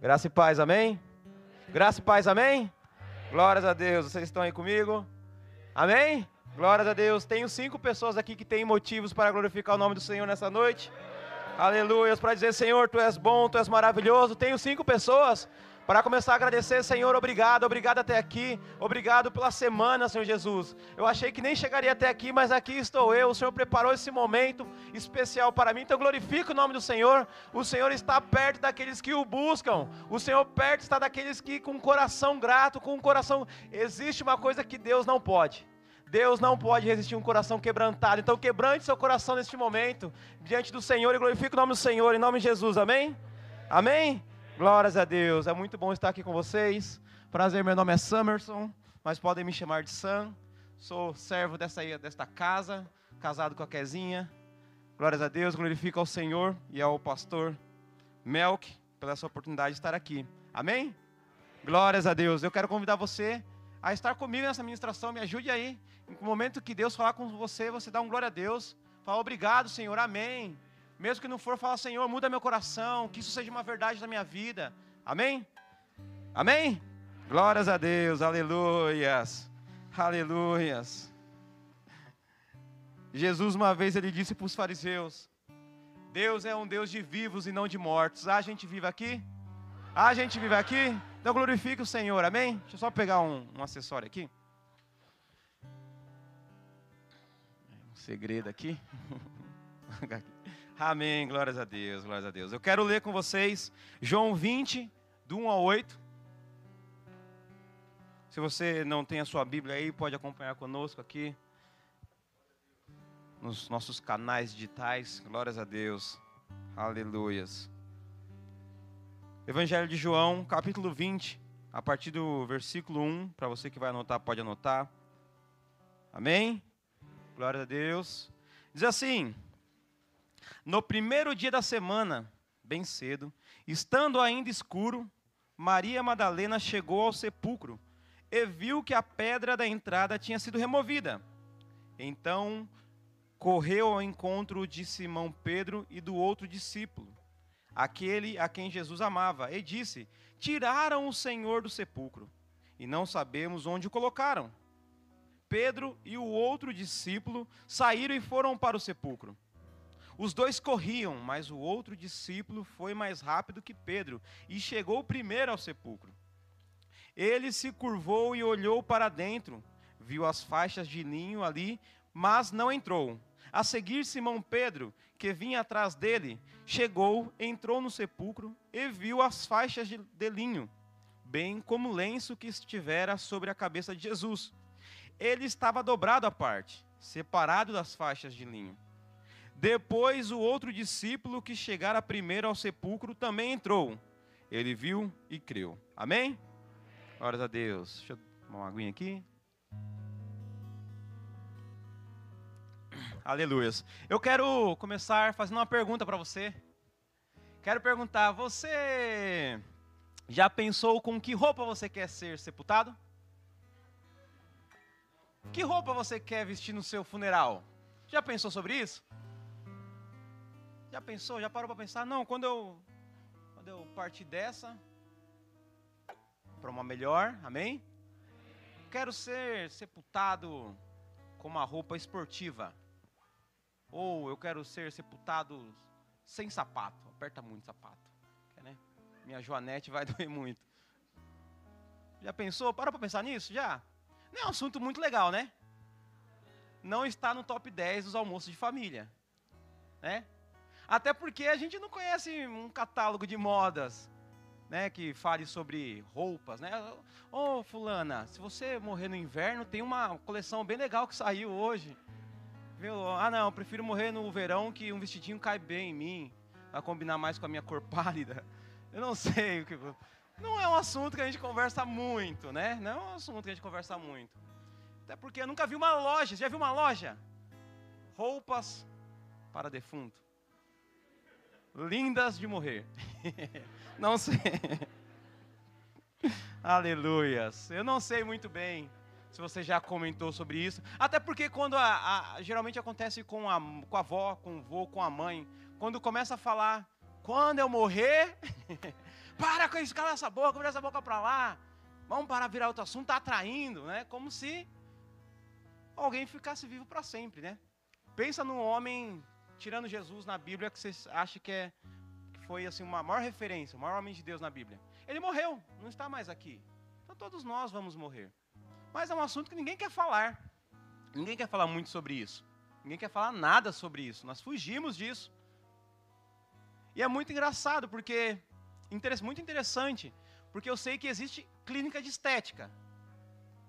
Graça e paz, amém? Graça e paz, amém? Glórias a Deus, vocês estão aí comigo? Amém? Glórias a Deus. Tenho cinco pessoas aqui que têm motivos para glorificar o nome do Senhor nessa noite. Aleluia. Para dizer, Senhor, tu és bom, tu és maravilhoso. Tenho cinco pessoas para começar a agradecer, Senhor, obrigado, obrigado até aqui, obrigado pela semana, Senhor Jesus. Eu achei que nem chegaria até aqui, mas aqui estou eu. O Senhor preparou esse momento especial para mim, então glorifico o nome do Senhor. O Senhor está perto daqueles que o buscam, o Senhor perto está daqueles que com um coração grato, com um coração. Existe uma coisa que Deus não pode. Deus não pode resistir um coração quebrantado. Então quebrante seu coração neste momento diante do Senhor e glorifique o nome do Senhor em nome de Jesus. Amém? Amém? Glórias a Deus, é muito bom estar aqui com vocês. Prazer, meu nome é Summerson, mas podem me chamar de Sam. Sou servo dessa, desta casa, casado com a Quezinha. Glórias a Deus, glorifico ao Senhor e ao pastor Melk pela sua oportunidade de estar aqui. Amém? Glórias a Deus. Eu quero convidar você a estar comigo nessa ministração. Me ajude aí. No momento que Deus falar com você, você dá um glória a Deus. Fala obrigado, Senhor. Amém. Mesmo que não for, fala, Senhor, muda meu coração, que isso seja uma verdade na minha vida. Amém? Amém? Glórias a Deus, aleluias, aleluias. Jesus, uma vez, ele disse para os fariseus: Deus é um Deus de vivos e não de mortos. Ah, a gente vive aqui? Ah, a gente vive aqui? Então glorifique o Senhor, amém? Deixa eu só pegar um, um acessório aqui. Um segredo aqui. Amém, glórias a Deus, glórias a Deus. Eu quero ler com vocês João 20, do 1 ao 8. Se você não tem a sua Bíblia aí, pode acompanhar conosco aqui nos nossos canais digitais. Glórias a Deus. Aleluias. Evangelho de João, capítulo 20, a partir do versículo 1, para você que vai anotar, pode anotar. Amém? Glória a Deus. Diz assim: no primeiro dia da semana, bem cedo, estando ainda escuro, Maria Madalena chegou ao sepulcro e viu que a pedra da entrada tinha sido removida. Então correu ao encontro de Simão Pedro e do outro discípulo, aquele a quem Jesus amava, e disse: Tiraram o Senhor do sepulcro, e não sabemos onde o colocaram. Pedro e o outro discípulo saíram e foram para o sepulcro. Os dois corriam, mas o outro discípulo foi mais rápido que Pedro e chegou primeiro ao sepulcro. Ele se curvou e olhou para dentro, viu as faixas de linho ali, mas não entrou. A seguir, Simão Pedro, que vinha atrás dele, chegou, entrou no sepulcro e viu as faixas de, de linho, bem como o lenço que estivera sobre a cabeça de Jesus. Ele estava dobrado à parte, separado das faixas de linho. Depois o outro discípulo que chegara primeiro ao sepulcro também entrou. Ele viu e creu. Amém? Glórias a Deus. Deixa eu tomar uma aguinha aqui. Aleluias. Eu quero começar fazendo uma pergunta para você. Quero perguntar: você já pensou com que roupa você quer ser sepultado? Que roupa você quer vestir no seu funeral? Já pensou sobre isso? Já pensou? Já parou para pensar? Não, quando eu quando eu partir dessa para uma melhor, amém? Quero ser sepultado com uma roupa esportiva. Ou eu quero ser sepultado sem sapato. Aperta muito sapato. Né? Minha joanete vai doer muito. Já pensou? Parou para pensar nisso? Já? Não é um assunto muito legal, né? Não está no top 10 dos almoços de família. Né? Até porque a gente não conhece um catálogo de modas, né, que fale sobre roupas, né? Ô, oh, fulana, se você morrer no inverno, tem uma coleção bem legal que saiu hoje. Viu? Ah, não, prefiro morrer no verão que um vestidinho cai bem em mim, vai combinar mais com a minha cor pálida. Eu não sei o que não é um assunto que a gente conversa muito, né? Não é um assunto que a gente conversa muito. Até porque eu nunca vi uma loja. Você já viu uma loja? Roupas para defunto lindas de morrer. não sei. Aleluias. Eu não sei muito bem se você já comentou sobre isso. Até porque quando a, a, geralmente acontece com a, com a avó, com o vô, com a mãe, quando começa a falar, quando eu morrer, para com isso, cala essa boca, vira essa boca para lá. Vamos parar virar outro assunto, está atraindo, né? Como se alguém ficasse vivo para sempre, né? Pensa num homem tirando Jesus na Bíblia que você acha que, é, que foi assim uma maior referência, o maior homem de Deus na Bíblia. Ele morreu, não está mais aqui. Então todos nós vamos morrer. Mas é um assunto que ninguém quer falar. Ninguém quer falar muito sobre isso. Ninguém quer falar nada sobre isso. Nós fugimos disso. E é muito engraçado, porque. Muito interessante. Porque eu sei que existe clínica de estética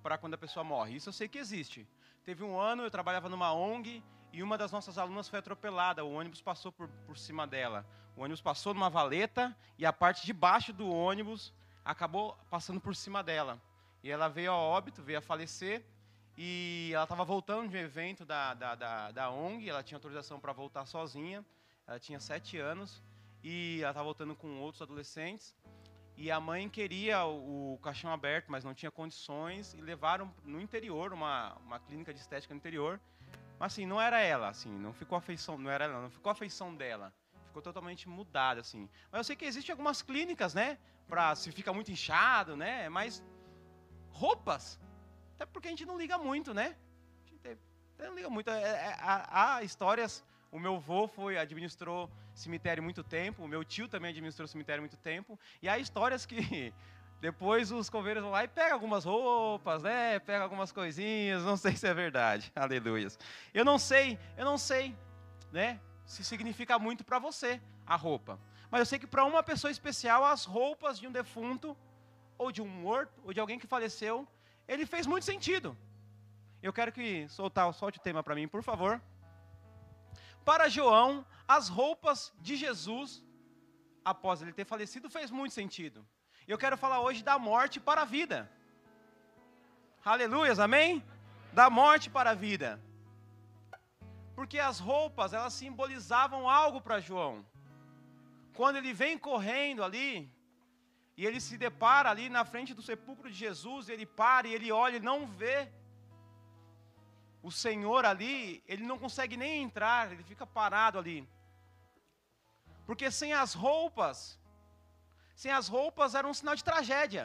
para quando a pessoa morre. Isso eu sei que existe. Teve um ano, eu trabalhava numa ONG e uma das nossas alunas foi atropelada. O ônibus passou por, por cima dela. O ônibus passou numa valeta e a parte de baixo do ônibus acabou passando por cima dela. E ela veio a óbito, veio a falecer. E ela estava voltando de um evento da, da, da, da ONG, ela tinha autorização para voltar sozinha. Ela tinha sete anos e ela estava voltando com outros adolescentes. E a mãe queria o, o, caixão aberto, mas não tinha condições e levaram no interior, uma, uma clínica de estética no interior. Mas assim, não era ela, assim, não ficou a feição, não era ela, não ficou a feição dela. Ficou totalmente mudada, assim. Mas eu sei que existem algumas clínicas, né, para se fica muito inchado, né, mas roupas até porque a gente não liga muito, né? A gente não liga muito. É, é, há, há histórias. O meu avô foi, administrou cemitério muito tempo. O meu tio também administrou cemitério muito tempo. E há histórias que depois os coveiros vão lá e pegam algumas roupas, né? Pegam algumas coisinhas. Não sei se é verdade. Aleluias. Eu não sei, eu não sei, né? Se significa muito para você a roupa. Mas eu sei que para uma pessoa especial, as roupas de um defunto, ou de um morto, ou de alguém que faleceu, ele fez muito sentido. Eu quero que soltar, solte o tema para mim, por favor. Para João, as roupas de Jesus, após ele ter falecido, fez muito sentido. Eu quero falar hoje da morte para a vida. Aleluias, amém? Da morte para a vida. Porque as roupas, elas simbolizavam algo para João. Quando ele vem correndo ali, e ele se depara ali na frente do sepulcro de Jesus, ele para e ele olha e não vê o Senhor ali, ele não consegue nem entrar, ele fica parado ali. Porque sem as roupas, sem as roupas era um sinal de tragédia.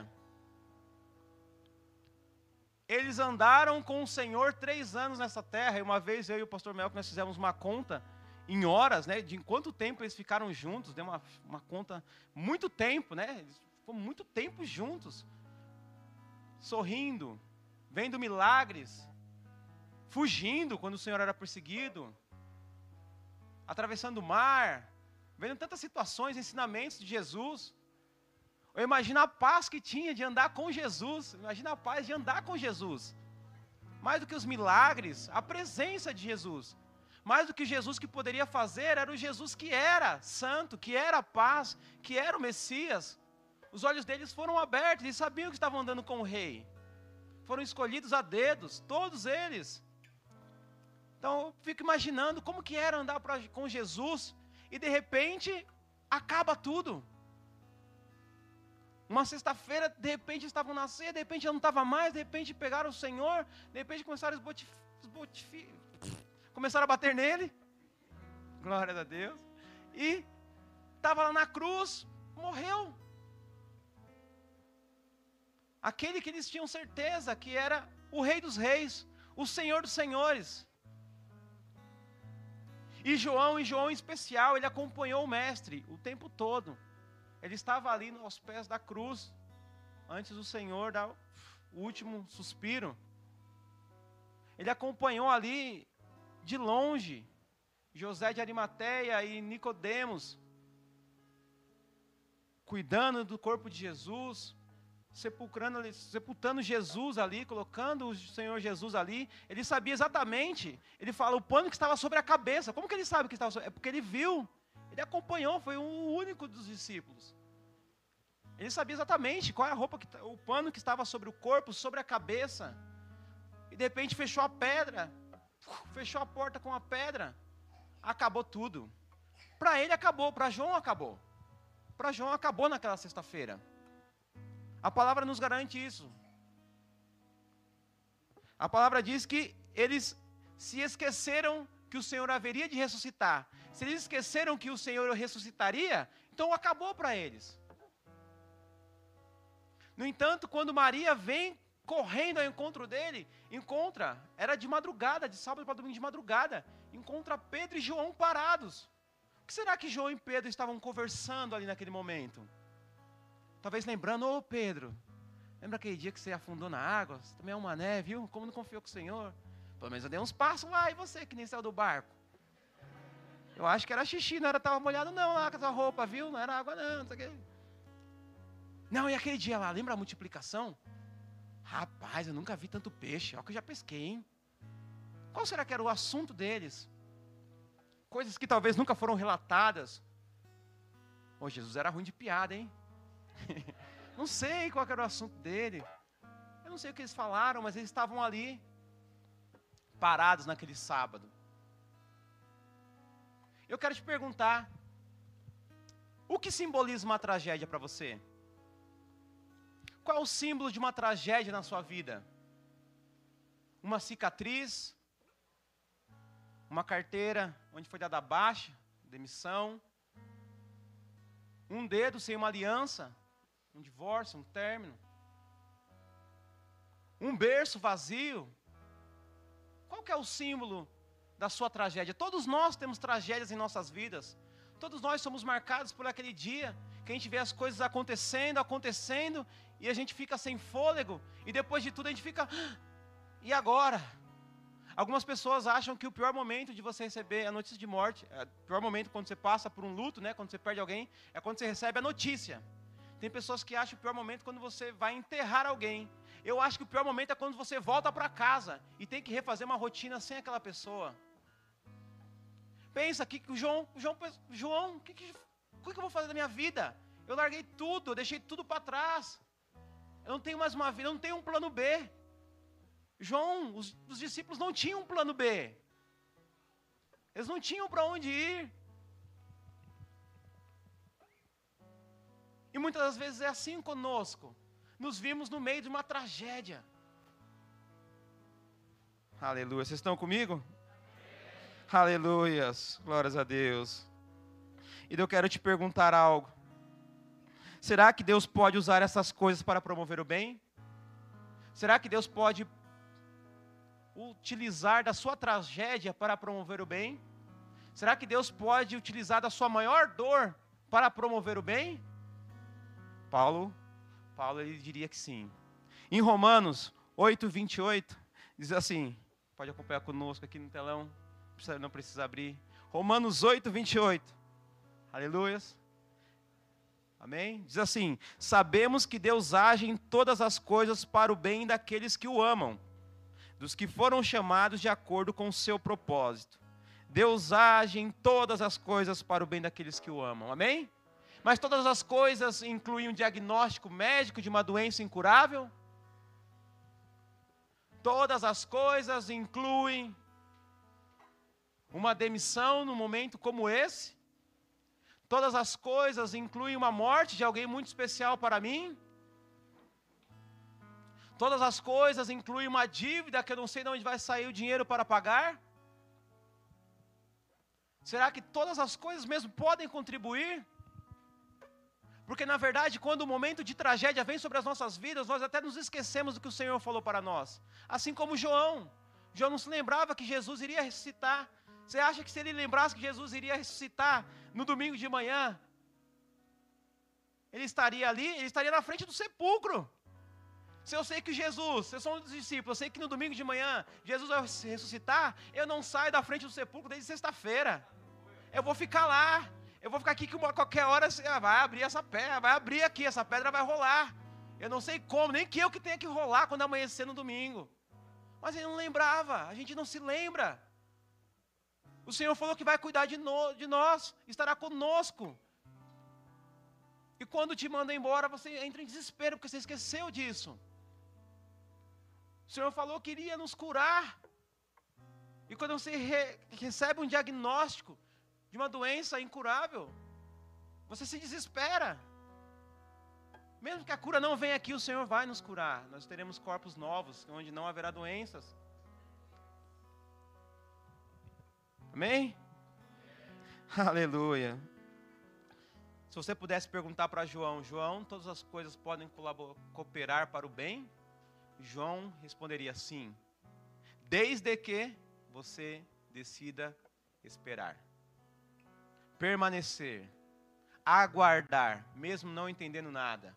Eles andaram com o Senhor três anos nessa terra, e uma vez eu e o pastor Mel, nós fizemos uma conta em horas, né, de quanto tempo eles ficaram juntos, deu uma, uma conta, muito tempo, né, eles muito tempo juntos, sorrindo, vendo milagres, fugindo quando o Senhor era perseguido, atravessando o mar, vendo tantas situações, ensinamentos de Jesus. Eu imagino a paz que tinha de andar com Jesus, imagina a paz de andar com Jesus. Mais do que os milagres, a presença de Jesus. Mais do que Jesus que poderia fazer, era o Jesus que era santo, que era paz, que era o Messias. Os olhos deles foram abertos e sabiam que estavam andando com o rei. Foram escolhidos a dedos, todos eles. Então, eu fico imaginando como que era andar pra, com Jesus e de repente acaba tudo. Uma sexta-feira, de repente estavam na ceia, de repente já não estava mais, de repente pegaram o Senhor, de repente começaram a começaram a bater nele. Glória a Deus. E estava lá na cruz, morreu aquele que eles tinham certeza que era o Rei dos Reis, o Senhor dos Senhores. E João, e João em especial, ele acompanhou o Mestre o tempo todo. Ele estava ali aos pés da cruz, antes do Senhor dar o último suspiro. Ele acompanhou ali de longe José de Arimateia e Nicodemos, cuidando do corpo de Jesus, sepulcrando, sepultando Jesus ali, colocando o Senhor Jesus ali, ele sabia exatamente, ele fala o pano que estava sobre a cabeça. Como que ele sabe que estava sobre? É porque ele viu, ele acompanhou, foi o único dos discípulos. Ele sabia exatamente qual é a roupa, que, o pano que estava sobre o corpo, sobre a cabeça. E de repente fechou a pedra, fechou a porta com a pedra, acabou tudo. Para ele acabou, para João acabou. Para João acabou naquela sexta-feira. A palavra nos garante isso. A palavra diz que eles se esqueceram que o Senhor haveria de ressuscitar. Se eles esqueceram que o Senhor ressuscitaria, então acabou para eles. No entanto, quando Maria vem correndo ao encontro dele, encontra, era de madrugada, de sábado para domingo de madrugada, encontra Pedro e João parados. O que será que João e Pedro estavam conversando ali naquele momento? Talvez lembrando, ô oh, Pedro, lembra aquele dia que você afundou na água? Você também é um mané, viu? Como não confiou com o Senhor? Pelo menos eu dei uns passos lá, e você que nem saiu do barco? Eu acho que era xixi, não era tava molhado não lá com a sua roupa, viu? Não era água não, não sei o quê. Não, e aquele dia lá, lembra a multiplicação? Rapaz, eu nunca vi tanto peixe, olha que eu já pesquei, hein? Qual será que era o assunto deles? Coisas que talvez nunca foram relatadas. Ô, Jesus era ruim de piada, hein? não sei qual era o assunto dele. Eu não sei o que eles falaram, mas eles estavam ali, parados naquele sábado. Eu quero te perguntar: o que simboliza uma tragédia para você? Qual é o símbolo de uma tragédia na sua vida? Uma cicatriz? Uma carteira onde foi dada baixa, demissão? Um dedo sem uma aliança? Um divórcio, um término? Um berço vazio? Qual é o símbolo da sua tragédia? Todos nós temos tragédias em nossas vidas. Todos nós somos marcados por aquele dia que a gente vê as coisas acontecendo, acontecendo, e a gente fica sem fôlego, e depois de tudo a gente fica, ah, e agora? Algumas pessoas acham que o pior momento de você receber a notícia de morte, é, o pior momento quando você passa por um luto, né, quando você perde alguém, é quando você recebe a notícia. Tem pessoas que acham o pior momento quando você vai enterrar alguém. Eu acho que o pior momento é quando você volta para casa e tem que refazer uma rotina sem aquela pessoa. Pensa que o João, João, João, o que, que, que, que eu vou fazer da minha vida? Eu larguei tudo, eu deixei tudo para trás. Eu não tenho mais uma vida, eu não tenho um plano B. João, os, os discípulos não tinham um plano B. Eles não tinham para onde ir. E muitas das vezes é assim conosco. Nos vimos no meio de uma tragédia. Aleluia. Vocês estão comigo? Aleluias. Glórias a Deus. E eu quero te perguntar algo. Será que Deus pode usar essas coisas para promover o bem? Será que Deus pode utilizar da sua tragédia para promover o bem? Será que Deus pode utilizar da sua maior dor para promover o bem? Paulo, Paulo ele diria que sim. Em Romanos 8, 28, diz assim, pode acompanhar conosco aqui no telão, não precisa abrir. Romanos 8, 28. Aleluias. Amém? Diz assim: Sabemos que Deus age em todas as coisas para o bem daqueles que o amam, dos que foram chamados de acordo com o seu propósito. Deus age em todas as coisas para o bem daqueles que o amam. Amém? Mas todas as coisas incluem um diagnóstico médico de uma doença incurável? Todas as coisas incluem uma demissão num momento como esse? Todas as coisas incluem uma morte de alguém muito especial para mim? Todas as coisas incluem uma dívida que eu não sei de onde vai sair o dinheiro para pagar? Será que todas as coisas mesmo podem contribuir? Porque na verdade, quando o momento de tragédia vem sobre as nossas vidas, nós até nos esquecemos do que o Senhor falou para nós. Assim como João. João não se lembrava que Jesus iria ressuscitar. Você acha que se ele lembrasse que Jesus iria ressuscitar no domingo de manhã, ele estaria ali, ele estaria na frente do sepulcro. Se eu sei que Jesus, se eu sou um dos discípulos, eu sei que no domingo de manhã Jesus vai ressuscitar, eu não saio da frente do sepulcro desde sexta-feira. Eu vou ficar lá. Eu vou ficar aqui que uma, qualquer hora vai abrir essa pedra, vai abrir aqui, essa pedra vai rolar. Eu não sei como, nem que eu que tenha que rolar quando amanhecer no domingo. Mas ele não lembrava, a gente não se lembra. O Senhor falou que vai cuidar de, no, de nós, estará conosco. E quando te manda embora, você entra em desespero, porque você esqueceu disso. O Senhor falou que iria nos curar. E quando você re, recebe um diagnóstico de uma doença incurável, você se desespera. Mesmo que a cura não venha aqui, o Senhor vai nos curar. Nós teremos corpos novos, onde não haverá doenças. Amém? Aleluia. Se você pudesse perguntar para João, João, todas as coisas podem cooperar para o bem? João responderia sim, desde que você decida esperar, permanecer, aguardar, mesmo não entendendo nada.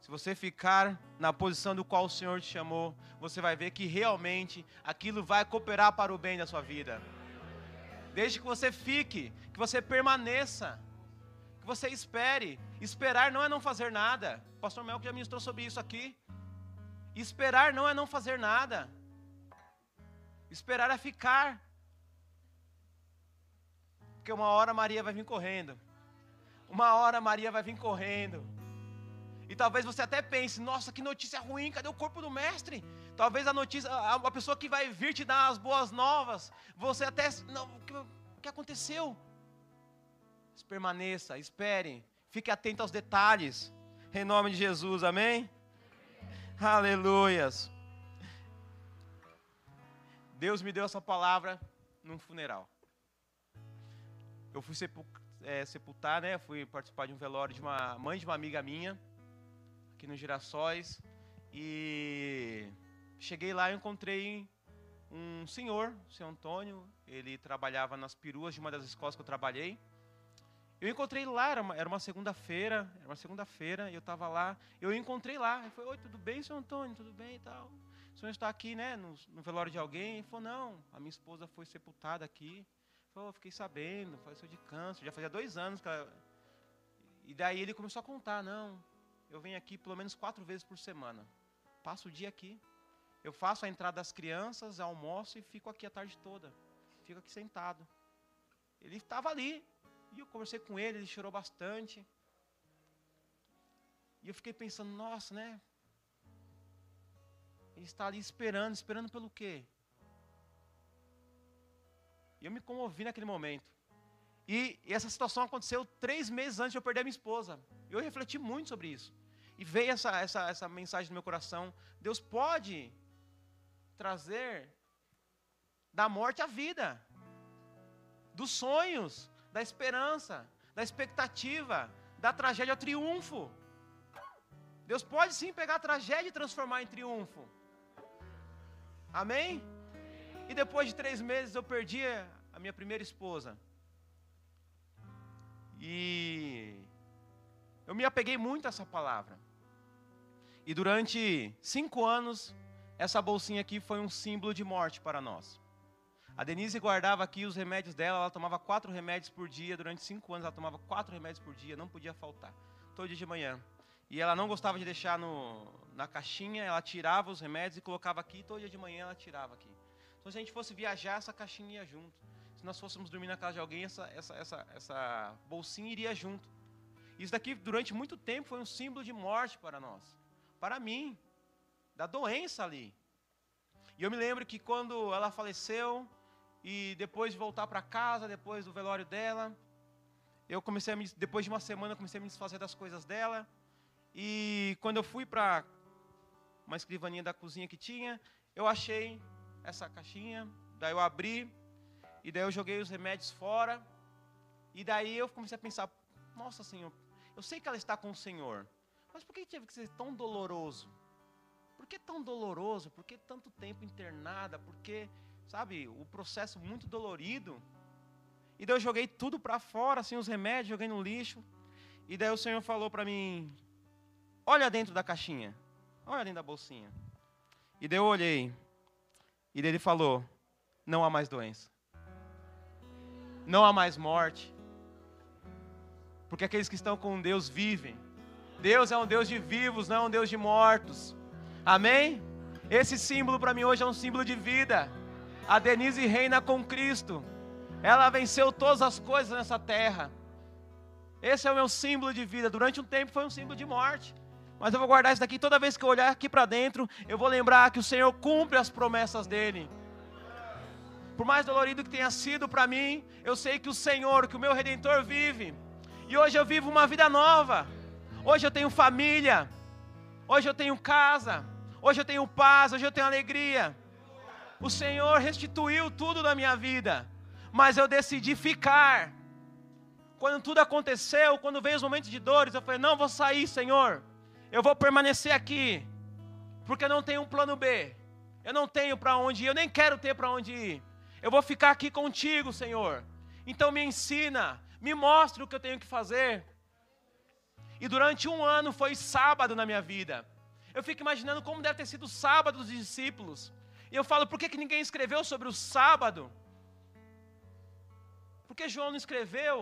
Se você ficar na posição do qual o Senhor te chamou, você vai ver que realmente aquilo vai cooperar para o bem da sua vida. Desde que você fique, que você permaneça, que você espere. Esperar não é não fazer nada. O pastor Mel já ministrou sobre isso aqui. Esperar não é não fazer nada. Esperar é ficar. Porque uma hora Maria vai vir correndo. Uma hora Maria vai vir correndo. E talvez você até pense: nossa, que notícia ruim, cadê o corpo do mestre? Talvez a notícia, a pessoa que vai vir te dar as boas novas, você até. Não, o que, aconteceu? Permaneça, espere, fique atento aos detalhes. Em nome de Jesus, amém? Aleluias. Deus me deu essa palavra num funeral. Eu fui é, sepultar, né? Fui participar de um velório de uma mãe de uma amiga minha, aqui nos Girassóis. E cheguei lá e encontrei um senhor, o seu Antônio. Ele trabalhava nas peruas de uma das escolas que eu trabalhei. Eu encontrei lá, era uma, segunda-feira, era uma segunda-feira, eu estava lá, eu encontrei lá, ele falou, oi, tudo bem, seu Antônio, tudo bem e tal? O senhor está aqui, né, no, no velório de alguém? Ele falou, não, a minha esposa foi sepultada aqui. Ele falou, fiquei sabendo, faleceu de câncer, já fazia dois anos que ela... E daí ele começou a contar, não, eu venho aqui pelo menos quatro vezes por semana, passo o dia aqui. Eu faço a entrada das crianças, almoço e fico aqui a tarde toda. Fico aqui sentado. Ele estava ali, e eu conversei com ele, ele chorou bastante. E eu fiquei pensando, nossa, né? Ele está ali esperando, esperando pelo quê? E eu me comovi naquele momento. E, e essa situação aconteceu três meses antes de eu perder a minha esposa. Eu refleti muito sobre isso. E veio essa, essa, essa mensagem no meu coração. Deus pode trazer da morte à vida, dos sonhos, da esperança, da expectativa, da tragédia ao triunfo. Deus pode sim pegar a tragédia e transformar em triunfo. Amém? E depois de três meses eu perdi a minha primeira esposa. E eu me apeguei muito a essa palavra. E durante cinco anos, essa bolsinha aqui foi um símbolo de morte para nós. A Denise guardava aqui os remédios dela, ela tomava quatro remédios por dia, durante cinco anos ela tomava quatro remédios por dia, não podia faltar, todo dia de manhã. E ela não gostava de deixar no, na caixinha, ela tirava os remédios e colocava aqui, todo dia de manhã ela tirava aqui. Então se a gente fosse viajar, essa caixinha ia junto. Se nós fôssemos dormir na casa de alguém, essa, essa, essa, essa bolsinha iria junto. Isso daqui, durante muito tempo, foi um símbolo de morte para nós. Para mim, da doença ali. E eu me lembro que quando ela faleceu, e depois de voltar para casa, depois do velório dela, eu comecei a me, depois de uma semana, eu comecei a me desfazer das coisas dela. E quando eu fui para uma escrivaninha da cozinha que tinha, eu achei essa caixinha, daí eu abri, e daí eu joguei os remédios fora. E daí eu comecei a pensar, nossa Senhor, eu sei que ela está com o Senhor, mas por que teve que ser tão doloroso? Que tão doloroso? Por que tanto tempo internada? Por que sabe, o processo muito dolorido. E daí eu joguei tudo para fora, assim, os remédios, joguei no lixo. E daí o Senhor falou para mim: Olha dentro da caixinha, olha dentro da bolsinha. E daí eu olhei. E daí ele falou: Não há mais doença, não há mais morte, porque aqueles que estão com Deus vivem. Deus é um Deus de vivos, não é um Deus de mortos. Amém? Esse símbolo para mim hoje é um símbolo de vida. A Denise reina com Cristo. Ela venceu todas as coisas nessa terra. Esse é o meu símbolo de vida. Durante um tempo foi um símbolo de morte. Mas eu vou guardar isso daqui. Toda vez que eu olhar aqui para dentro, eu vou lembrar que o Senhor cumpre as promessas dele. Por mais dolorido que tenha sido para mim, eu sei que o Senhor, que o meu redentor vive. E hoje eu vivo uma vida nova. Hoje eu tenho família. Hoje eu tenho casa. Hoje eu tenho paz. Hoje eu tenho alegria. O Senhor restituiu tudo na minha vida, mas eu decidi ficar. Quando tudo aconteceu, quando veio os momentos de dores, eu falei: não vou sair, Senhor. Eu vou permanecer aqui, porque eu não tenho um plano B. Eu não tenho para onde ir, eu nem quero ter para onde ir. Eu vou ficar aqui contigo, Senhor. Então me ensina, me mostra o que eu tenho que fazer. E durante um ano foi sábado na minha vida. Eu fico imaginando como deve ter sido o sábado dos discípulos. E eu falo, por que, que ninguém escreveu sobre o sábado? Por que João não escreveu?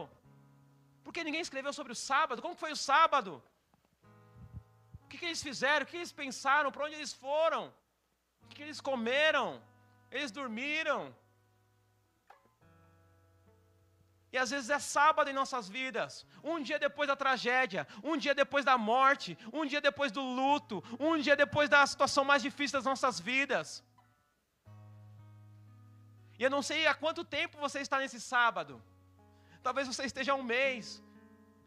Por que ninguém escreveu sobre o sábado? Como foi o sábado? O que, que eles fizeram? O que eles pensaram? Para onde eles foram? O que, que eles comeram? Eles dormiram? E às vezes é sábado em nossas vidas, um dia depois da tragédia, um dia depois da morte, um dia depois do luto, um dia depois da situação mais difícil das nossas vidas. E eu não sei há quanto tempo você está nesse sábado. Talvez você esteja há um mês,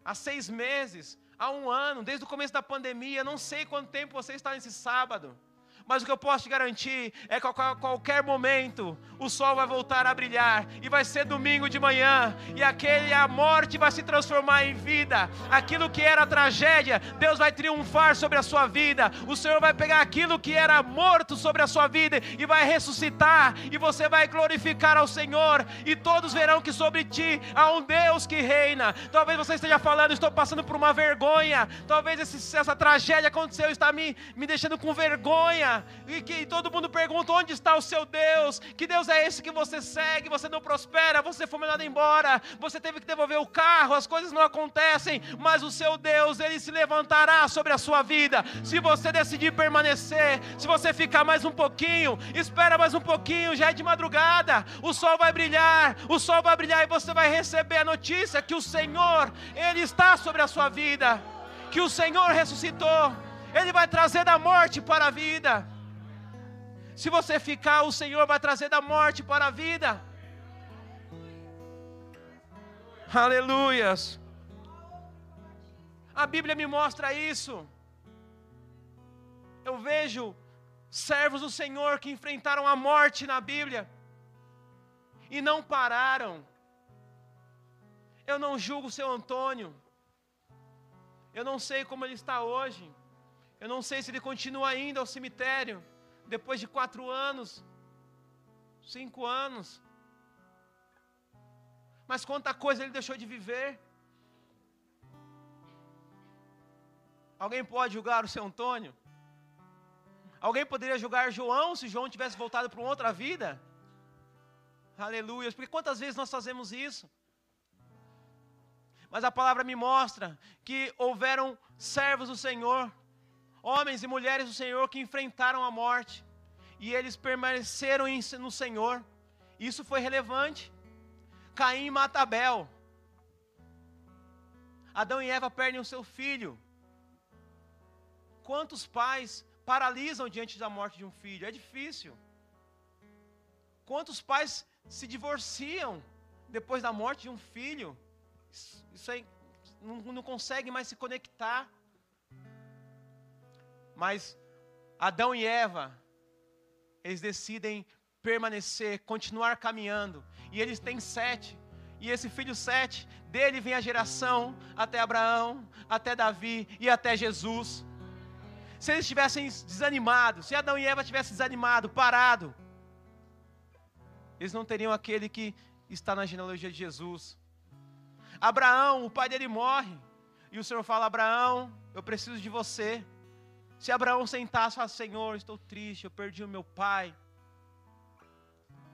há seis meses, há um ano, desde o começo da pandemia. não sei quanto tempo você está nesse sábado. Mas o que eu posso te garantir é que a qualquer momento o sol vai voltar a brilhar e vai ser domingo de manhã e aquele a morte vai se transformar em vida. Aquilo que era tragédia, Deus vai triunfar sobre a sua vida. O Senhor vai pegar aquilo que era morto sobre a sua vida e vai ressuscitar e você vai glorificar ao Senhor e todos verão que sobre ti há um Deus que reina. Talvez você esteja falando, estou passando por uma vergonha. Talvez esse, essa tragédia aconteceu está me me deixando com vergonha e que todo mundo pergunta onde está o seu Deus, que Deus é esse que você segue, você não prospera, você foi mandado embora, você teve que devolver o carro, as coisas não acontecem, mas o seu Deus, ele se levantará sobre a sua vida. Se você decidir permanecer, se você ficar mais um pouquinho, espera mais um pouquinho, já é de madrugada, o sol vai brilhar, o sol vai brilhar e você vai receber a notícia que o Senhor, ele está sobre a sua vida, que o Senhor ressuscitou. Ele vai trazer da morte para a vida. Se você ficar, o Senhor vai trazer da morte para a vida. Aleluias. A Bíblia me mostra isso. Eu vejo servos do Senhor que enfrentaram a morte na Bíblia e não pararam. Eu não julgo o seu Antônio. Eu não sei como ele está hoje. Eu não sei se ele continua indo ao cemitério depois de quatro anos, cinco anos. Mas quanta coisa ele deixou de viver. Alguém pode julgar o seu Antônio? Alguém poderia julgar João se João tivesse voltado para uma outra vida? Aleluia. Porque quantas vezes nós fazemos isso? Mas a palavra me mostra que houveram servos do Senhor homens e mulheres do Senhor que enfrentaram a morte e eles permaneceram no Senhor. Isso foi relevante. Caim mata Abel. Adão e Eva perdem o seu filho. Quantos pais paralisam diante da morte de um filho? É difícil. Quantos pais se divorciam depois da morte de um filho? Isso aí não, não conseguem mais se conectar. Mas Adão e Eva, eles decidem permanecer, continuar caminhando. E eles têm sete. E esse filho sete, dele vem a geração até Abraão, até Davi e até Jesus. Se eles tivessem desanimado, se Adão e Eva tivessem desanimado, parado, eles não teriam aquele que está na genealogia de Jesus. Abraão, o pai dele morre. E o Senhor fala: Abraão, eu preciso de você. Se Abraão sentasse e falasse, Senhor, estou triste, eu perdi o meu pai.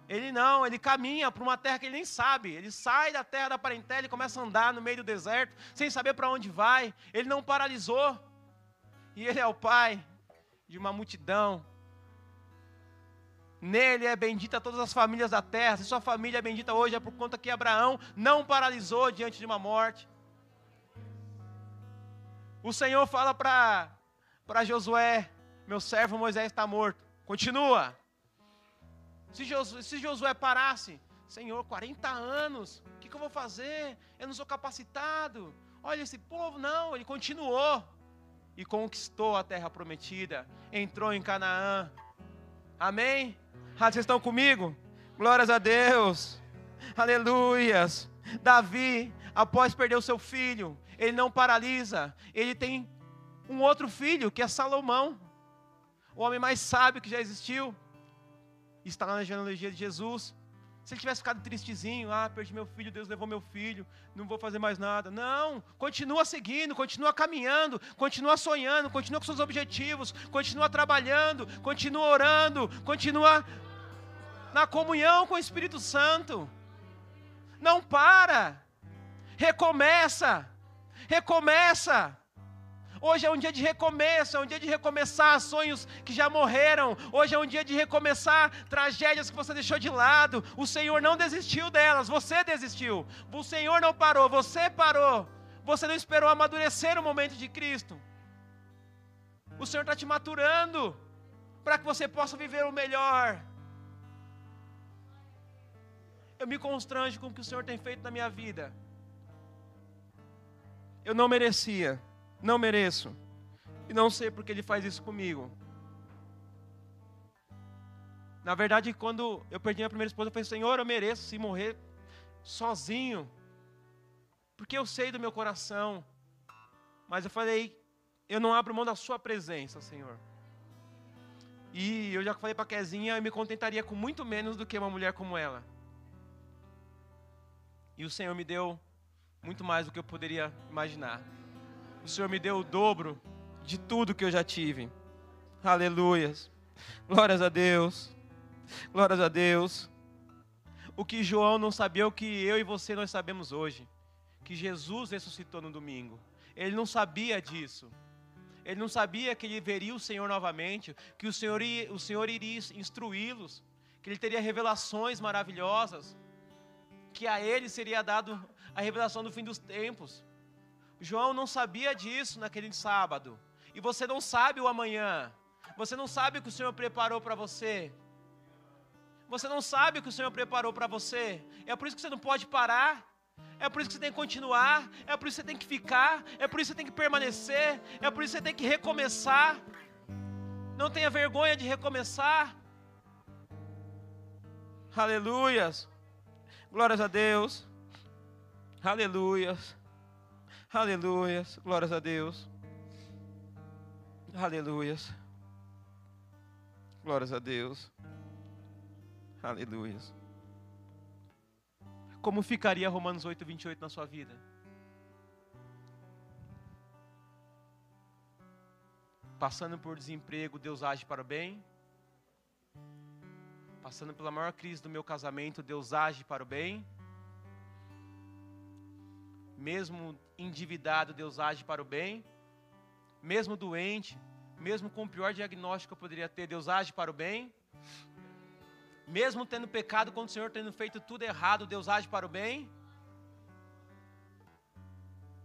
Ele não, ele caminha para uma terra que ele nem sabe. Ele sai da terra da parentela e começa a andar no meio do deserto, sem saber para onde vai. Ele não paralisou. E ele é o pai de uma multidão. Nele é bendita todas as famílias da terra. Se sua família é bendita hoje é por conta que Abraão não paralisou diante de uma morte. O Senhor fala para para Josué: Meu servo Moisés está morto. Continua. Se Josué, se Josué parasse, Senhor, 40 anos, o que, que eu vou fazer? Eu não sou capacitado. Olha esse povo, não, ele continuou e conquistou a terra prometida, entrou em Canaã. Amém? Ah, vocês estão comigo? Glórias a Deus. Aleluias. Davi, após perder o seu filho, ele não paralisa, ele tem um outro filho, que é Salomão, o homem mais sábio que já existiu, está lá na genealogia de Jesus. Se ele tivesse ficado tristezinho, ah, perdi meu filho, Deus levou meu filho, não vou fazer mais nada. Não, continua seguindo, continua caminhando, continua sonhando, continua com seus objetivos, continua trabalhando, continua orando, continua na comunhão com o Espírito Santo. Não para, recomeça, recomeça. Hoje é um dia de recomeço, é um dia de recomeçar sonhos que já morreram. Hoje é um dia de recomeçar tragédias que você deixou de lado. O Senhor não desistiu delas, você desistiu. O Senhor não parou, você parou. Você não esperou amadurecer o momento de Cristo. O Senhor está te maturando para que você possa viver o melhor. Eu me constranjo com o que o Senhor tem feito na minha vida. Eu não merecia não mereço. E não sei porque ele faz isso comigo. Na verdade, quando eu perdi minha primeira esposa, eu falei: Senhor, eu mereço se morrer sozinho. Porque eu sei do meu coração. Mas eu falei: Eu não abro mão da Sua presença, Senhor. E eu já falei para a Kezinha: Eu me contentaria com muito menos do que uma mulher como ela. E o Senhor me deu muito mais do que eu poderia imaginar o Senhor me deu o dobro de tudo que eu já tive. Aleluias. Glórias a Deus. Glórias a Deus. O que João não sabia, o que eu e você nós sabemos hoje. Que Jesus ressuscitou no domingo. Ele não sabia disso. Ele não sabia que ele veria o Senhor novamente, que o Senhor, o Senhor iria instruí-los, que ele teria revelações maravilhosas, que a ele seria dado a revelação do fim dos tempos. João não sabia disso naquele sábado. E você não sabe o amanhã. Você não sabe o que o Senhor preparou para você. Você não sabe o que o Senhor preparou para você. É por isso que você não pode parar. É por isso que você tem que continuar. É por isso que você tem que ficar. É por isso que você tem que permanecer. É por isso que você tem que recomeçar. Não tenha vergonha de recomeçar. Aleluias. Glórias a Deus. Aleluias. Aleluias. Glórias a Deus. Aleluias. Glórias a Deus. Aleluias. Como ficaria Romanos 8, 28 na sua vida? Passando por desemprego, Deus age para o bem. Passando pela maior crise do meu casamento, Deus age para o bem. Mesmo endividado, Deus age para o bem. Mesmo doente, mesmo com o pior diagnóstico que eu poderia ter, Deus age para o bem. Mesmo tendo pecado contra o Senhor, tendo feito tudo errado, Deus age para o bem.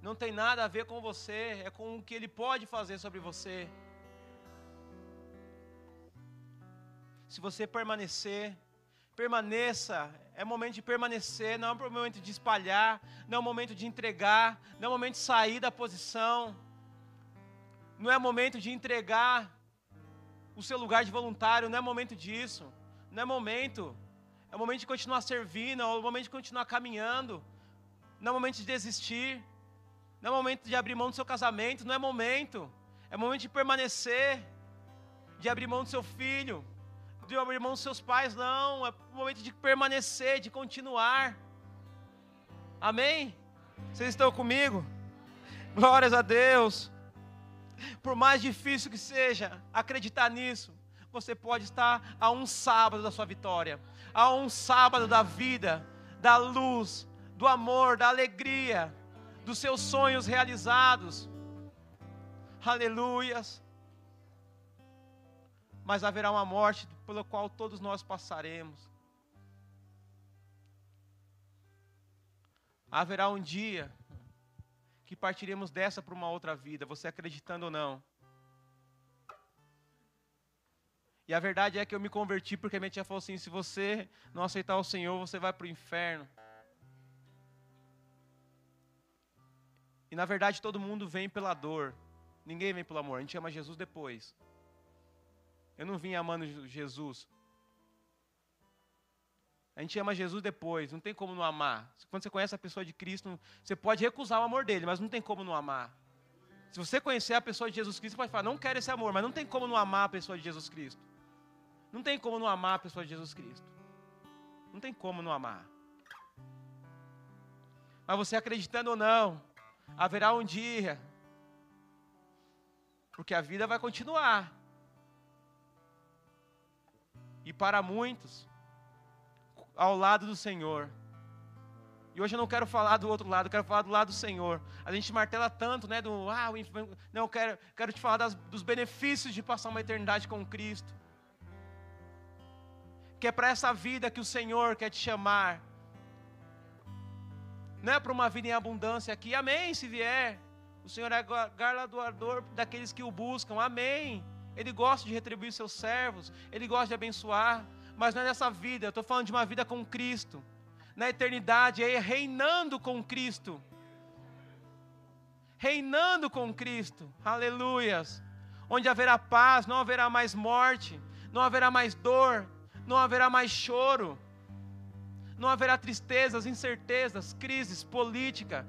Não tem nada a ver com você, é com o que Ele pode fazer sobre você. Se você permanecer, Permaneça, é momento de permanecer, não é momento de espalhar, não é momento de entregar, não é momento de sair da posição, não é momento de entregar o seu lugar de voluntário, não é momento disso, não é momento, é momento de continuar servindo, é momento de continuar caminhando, não é momento de desistir, não é momento de abrir mão do seu casamento, não é momento, é momento de permanecer, de abrir mão do seu filho de abrir mão dos seus pais, não. É o momento de permanecer, de continuar. Amém? Vocês estão comigo? Glórias a Deus. Por mais difícil que seja acreditar nisso, você pode estar a um sábado da sua vitória, a um sábado da vida, da luz, do amor, da alegria, dos seus sonhos realizados. Aleluias mas haverá uma morte pela qual todos nós passaremos. Haverá um dia que partiremos dessa para uma outra vida, você acreditando ou não. E a verdade é que eu me converti porque a minha tia falou assim: se você não aceitar o Senhor, você vai para o inferno. E na verdade todo mundo vem pela dor, ninguém vem pelo amor, a gente ama Jesus depois. Eu não vim amando Jesus. A gente ama Jesus depois, não tem como não amar. Quando você conhece a pessoa de Cristo, você pode recusar o amor dele, mas não tem como não amar. Se você conhecer a pessoa de Jesus Cristo, você pode falar, não quero esse amor, mas não tem como não amar a pessoa de Jesus Cristo. Não tem como não amar a pessoa de Jesus Cristo. Não tem como não amar. Mas você acreditando ou não, haverá um dia, porque a vida vai continuar. E para muitos, ao lado do Senhor. E hoje eu não quero falar do outro lado, eu quero falar do lado do Senhor. A gente martela tanto, né? Do, ah, o não, eu quero, quero te falar das, dos benefícios de passar uma eternidade com Cristo. Que é para essa vida que o Senhor quer te chamar. Não é para uma vida em abundância aqui, amém, se vier. O Senhor é galardoador daqueles que o buscam, amém. Ele gosta de retribuir seus servos, ele gosta de abençoar mas não é nessa vida, eu estou falando de uma vida com Cristo, na eternidade, é reinando com Cristo, reinando com Cristo, aleluias, onde haverá paz, não haverá mais morte, não haverá mais dor, não haverá mais choro, não haverá tristezas, incertezas, crises, política,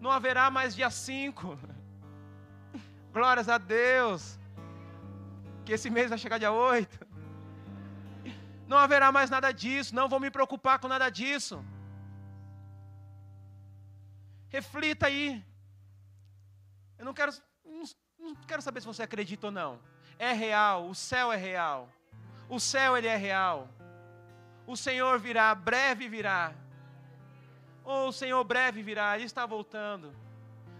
não haverá mais dia 5. Glórias a Deus. Que esse mês vai chegar dia 8. Não haverá mais nada disso, não vou me preocupar com nada disso. Reflita aí. Eu não quero, não, quero saber se você acredita ou não. É real, o céu é real. O céu ele é real. O Senhor virá, breve virá. Ou oh, o Senhor breve virá, ele está voltando.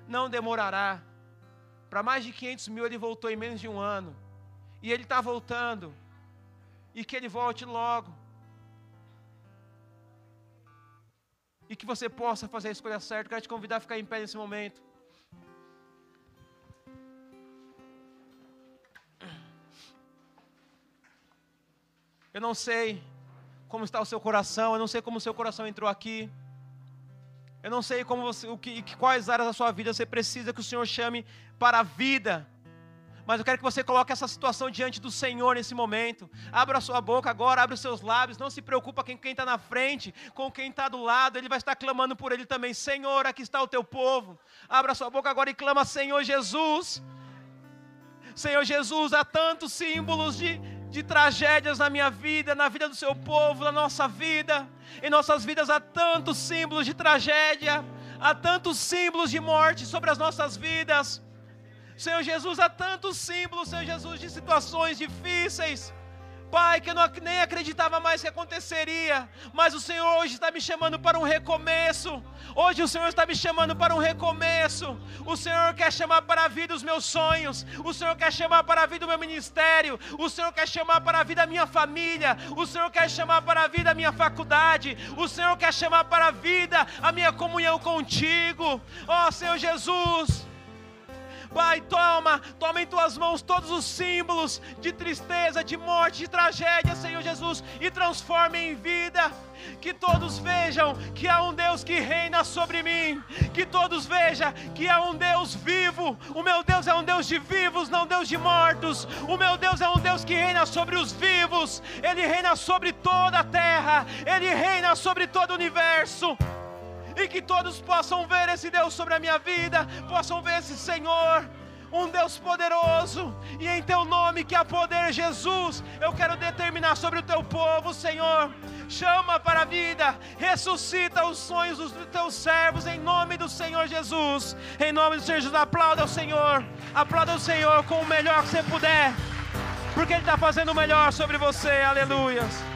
Não demorará. Para mais de 500 mil ele voltou em menos de um ano. E ele está voltando e que Ele volte logo. E que você possa fazer a escolha certa. Quero te convidar a ficar em pé nesse momento. Eu não sei como está o seu coração, eu não sei como o seu coração entrou aqui. Eu não sei como você, o que, quais áreas da sua vida você precisa que o Senhor chame para a vida. Mas eu quero que você coloque essa situação diante do Senhor nesse momento. Abra sua boca agora, abre os seus lábios. Não se preocupa com quem está na frente, com quem está do lado. Ele vai estar clamando por ele também. Senhor, aqui está o teu povo. Abra sua boca agora e clama, Senhor Jesus. Senhor Jesus, há tantos símbolos de, de tragédias na minha vida, na vida do seu povo, na nossa vida. Em nossas vidas há tantos símbolos de tragédia, há tantos símbolos de morte sobre as nossas vidas. Senhor Jesus, há tantos símbolos, Senhor Jesus, de situações difíceis. Pai, que eu não, nem acreditava mais que aconteceria, mas o Senhor hoje está me chamando para um recomeço. Hoje o Senhor está me chamando para um recomeço. O Senhor quer chamar para a vida os meus sonhos. O Senhor quer chamar para a vida o meu ministério. O Senhor quer chamar para a vida a minha família. O Senhor quer chamar para a vida a minha faculdade. O Senhor quer chamar para a vida a minha comunhão contigo. Ó oh, Senhor Jesus. Pai, toma, toma em tuas mãos todos os símbolos de tristeza, de morte, de tragédia, Senhor Jesus, e transforme em vida. Que todos vejam que há um Deus que reina sobre mim. Que todos vejam que há um Deus vivo. O meu Deus é um Deus de vivos, não Deus de mortos. O meu Deus é um Deus que reina sobre os vivos. Ele reina sobre toda a terra. Ele reina sobre todo o universo e que todos possam ver esse Deus sobre a minha vida, possam ver esse Senhor, um Deus poderoso, e em teu nome que há poder, Jesus, eu quero determinar sobre o teu povo, Senhor. Chama para a vida, ressuscita os sonhos dos teus servos em nome do Senhor Jesus. Em nome do Senhor Jesus, aplauda o Senhor, aplauda o Senhor com o melhor que você puder, porque Ele está fazendo o melhor sobre você, aleluias.